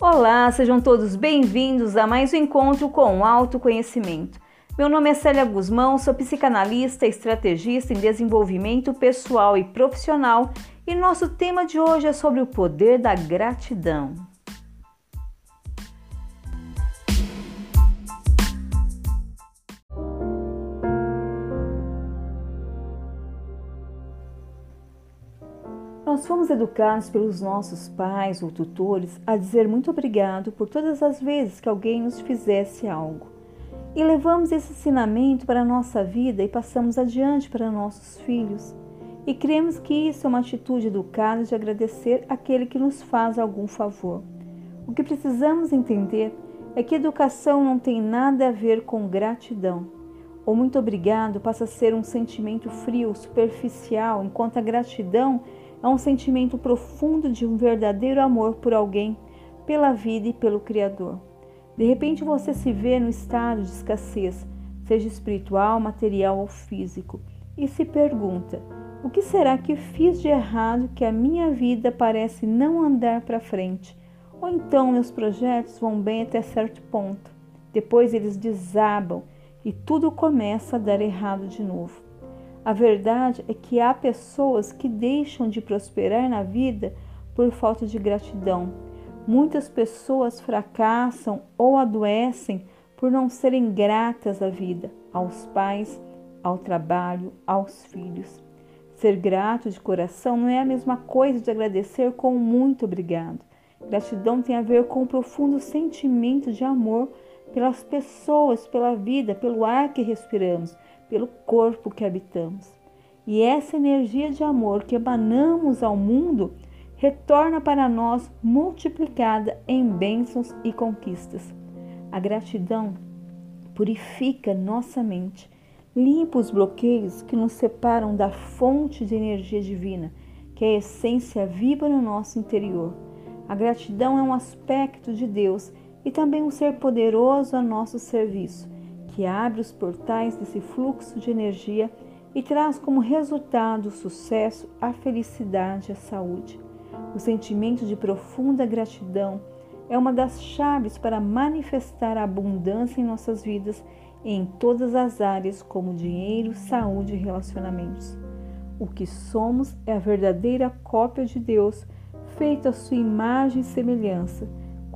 Olá, sejam todos bem-vindos a mais um encontro com o autoconhecimento. Meu nome é Célia Guzmão, sou psicanalista, estrategista em desenvolvimento pessoal e profissional e nosso tema de hoje é sobre o poder da gratidão. Nós fomos educados pelos nossos pais ou tutores a dizer muito obrigado por todas as vezes que alguém nos fizesse algo. E levamos esse ensinamento para a nossa vida e passamos adiante para nossos filhos. E cremos que isso é uma atitude educada de agradecer aquele que nos faz algum favor. O que precisamos entender é que educação não tem nada a ver com gratidão. O muito obrigado passa a ser um sentimento frio, superficial, enquanto a gratidão é um sentimento profundo de um verdadeiro amor por alguém, pela vida e pelo Criador. De repente você se vê no estado de escassez, seja espiritual, material ou físico, e se pergunta: o que será que fiz de errado que a minha vida parece não andar para frente? Ou então meus projetos vão bem até certo ponto, depois eles desabam e tudo começa a dar errado de novo. A verdade é que há pessoas que deixam de prosperar na vida por falta de gratidão. Muitas pessoas fracassam ou adoecem por não serem gratas à vida, aos pais, ao trabalho, aos filhos. Ser grato de coração não é a mesma coisa de agradecer com muito obrigado. Gratidão tem a ver com o profundo sentimento de amor pelas pessoas, pela vida, pelo ar que respiramos pelo corpo que habitamos. E essa energia de amor que emanamos ao mundo retorna para nós multiplicada em bênçãos e conquistas. A gratidão purifica nossa mente, limpa os bloqueios que nos separam da fonte de energia divina, que é a essência viva no nosso interior. A gratidão é um aspecto de Deus e também um ser poderoso a nosso serviço que abre os portais desse fluxo de energia e traz como resultado o sucesso, a felicidade e a saúde. O sentimento de profunda gratidão é uma das chaves para manifestar a abundância em nossas vidas em todas as áreas, como dinheiro, saúde e relacionamentos. O que somos é a verdadeira cópia de Deus, feita à sua imagem e semelhança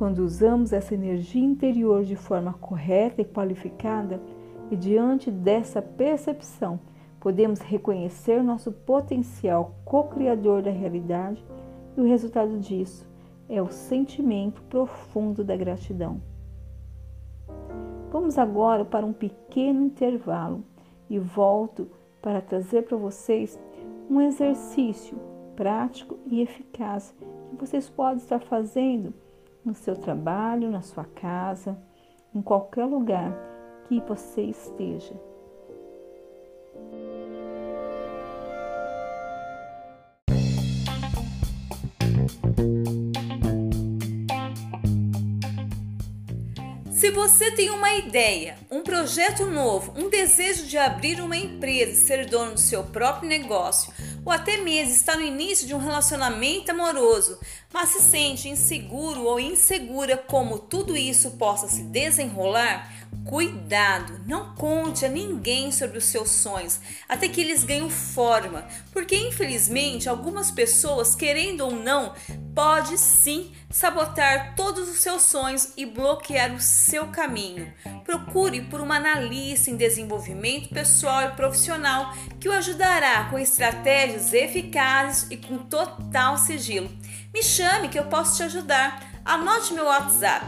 quando usamos essa energia interior de forma correta e qualificada, e diante dessa percepção, podemos reconhecer nosso potencial co-criador da realidade, e o resultado disso é o sentimento profundo da gratidão. Vamos agora para um pequeno intervalo e volto para trazer para vocês um exercício prático e eficaz que vocês podem estar fazendo no seu trabalho, na sua casa, em qualquer lugar que você esteja. Se você tem uma ideia, um projeto novo, um desejo de abrir uma empresa e ser dono do seu próprio negócio, ou até mesmo está no início de um relacionamento amoroso, mas se sente inseguro ou insegura como tudo isso possa se desenrolar, Cuidado, não conte a ninguém sobre os seus sonhos até que eles ganhem forma, porque infelizmente algumas pessoas, querendo ou não, pode sim sabotar todos os seus sonhos e bloquear o seu caminho. Procure por uma analista em desenvolvimento pessoal e profissional que o ajudará com estratégias eficazes e com total sigilo. Me chame que eu posso te ajudar. Anote meu WhatsApp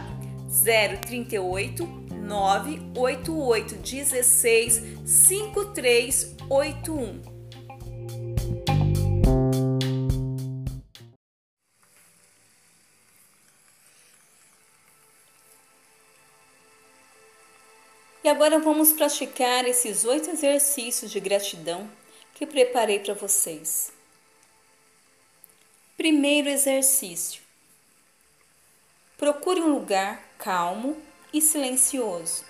038 988 16 5381. E agora vamos praticar esses oito exercícios de gratidão que preparei para vocês. Primeiro exercício: procure um lugar calmo e silencioso.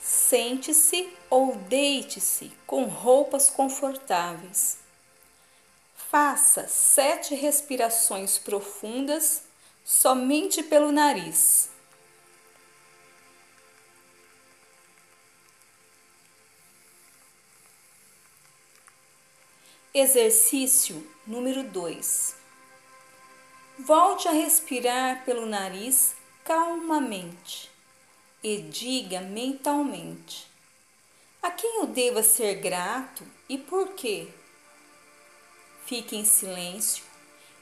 Sente-se ou deite-se com roupas confortáveis. Faça sete respirações profundas somente pelo nariz. Exercício número 2. Volte a respirar pelo nariz calmamente e diga mentalmente: a quem eu deva ser grato e por quê? Fique em silêncio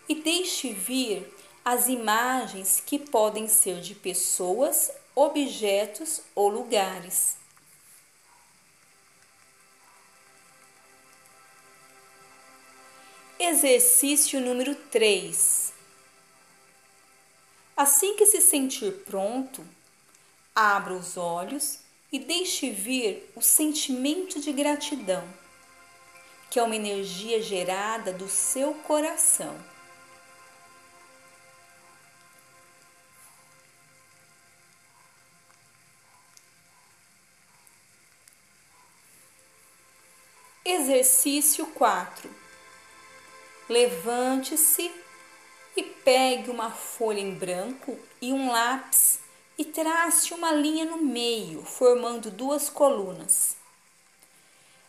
e deixe vir as imagens que podem ser de pessoas, objetos ou lugares. Exercício número 3. Assim que se sentir pronto, Abra os olhos e deixe vir o sentimento de gratidão, que é uma energia gerada do seu coração. Exercício 4. Levante-se e pegue uma folha em branco e um lápis e trace uma linha no meio, formando duas colunas.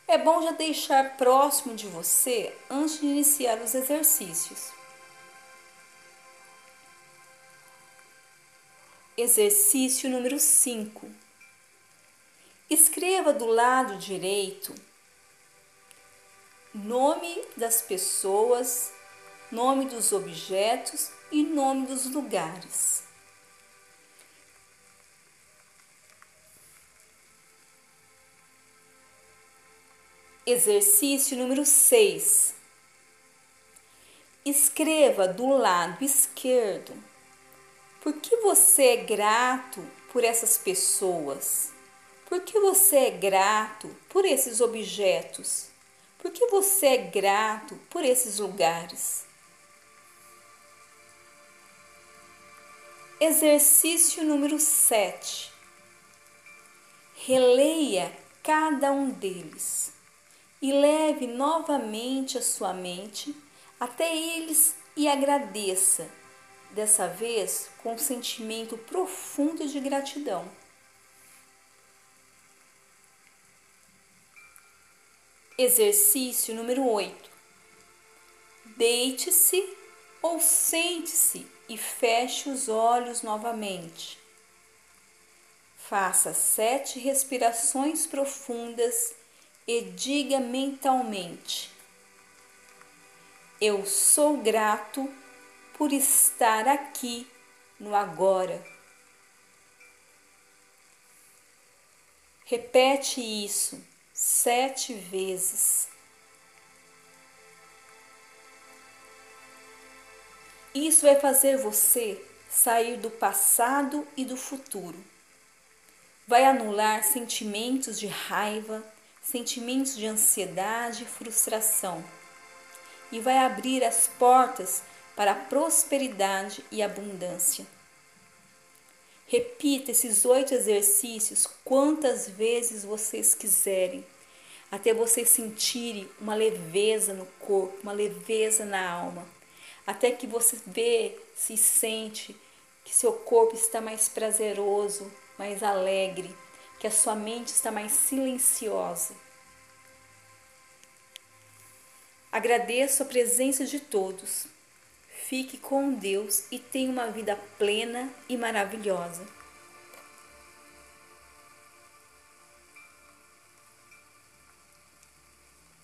É bom já deixar próximo de você antes de iniciar os exercícios. Exercício número 5. Escreva do lado direito nome das pessoas, nome dos objetos e nome dos lugares. Exercício número 6. Escreva do lado esquerdo por que você é grato por essas pessoas? Por que você é grato por esses objetos? Por que você é grato por esses lugares? Exercício número 7. Releia cada um deles e leve novamente a sua mente até eles e agradeça, dessa vez com um sentimento profundo de gratidão. Exercício número 8. Deite-se ou sente-se e feche os olhos novamente. Faça sete respirações profundas e diga mentalmente: Eu sou grato por estar aqui no agora. Repete isso sete vezes. Isso vai fazer você sair do passado e do futuro. Vai anular sentimentos de raiva, sentimentos de ansiedade e frustração e vai abrir as portas para a prosperidade e abundância. Repita esses oito exercícios quantas vezes vocês quiserem, até vocês sentirem uma leveza no corpo, uma leveza na alma, até que você vê, se sente que seu corpo está mais prazeroso, mais alegre, que a sua mente está mais silenciosa. Agradeço a presença de todos. Fique com Deus e tenha uma vida plena e maravilhosa.